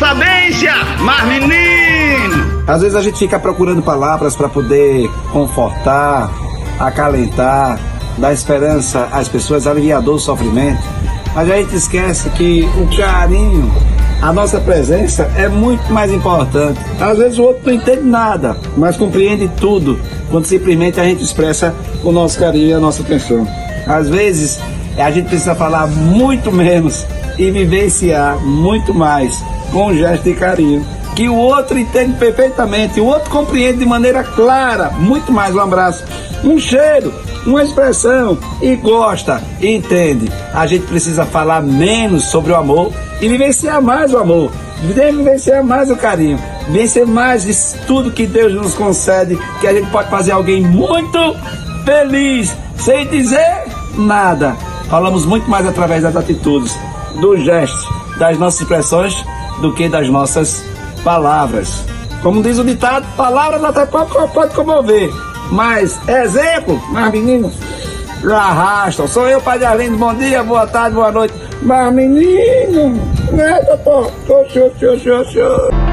sabência, mas menino. Às vezes a gente fica procurando palavras para poder confortar, acalentar, dar esperança às pessoas, aliviar dor, sofrimento. Mas a gente esquece que o carinho, a nossa presença é muito mais importante. Às vezes o outro não entende nada, mas compreende tudo quando simplesmente a gente expressa o nosso carinho e a nossa atenção. Às vezes a gente precisa falar muito menos e vivenciar muito mais com um gesto de carinho que o outro entende perfeitamente, o outro compreende de maneira clara, muito mais um abraço, um cheiro, uma expressão e gosta e entende. A gente precisa falar menos sobre o amor e vivenciar mais o amor, vivenciar mais o carinho, vencer mais tudo que Deus nos concede, que a gente pode fazer alguém muito feliz sem dizer nada. Falamos muito mais através das atitudes, dos gestos, das nossas expressões do que das nossas palavras. Como diz o ditado, palavras até pode, pode comover, mas exemplo, mas meninos, arrastam. Sou eu, Padre Arlindo, bom dia, boa tarde, boa noite. Mas menino, né, doutor? Oxi, oxi, oxi, oxi.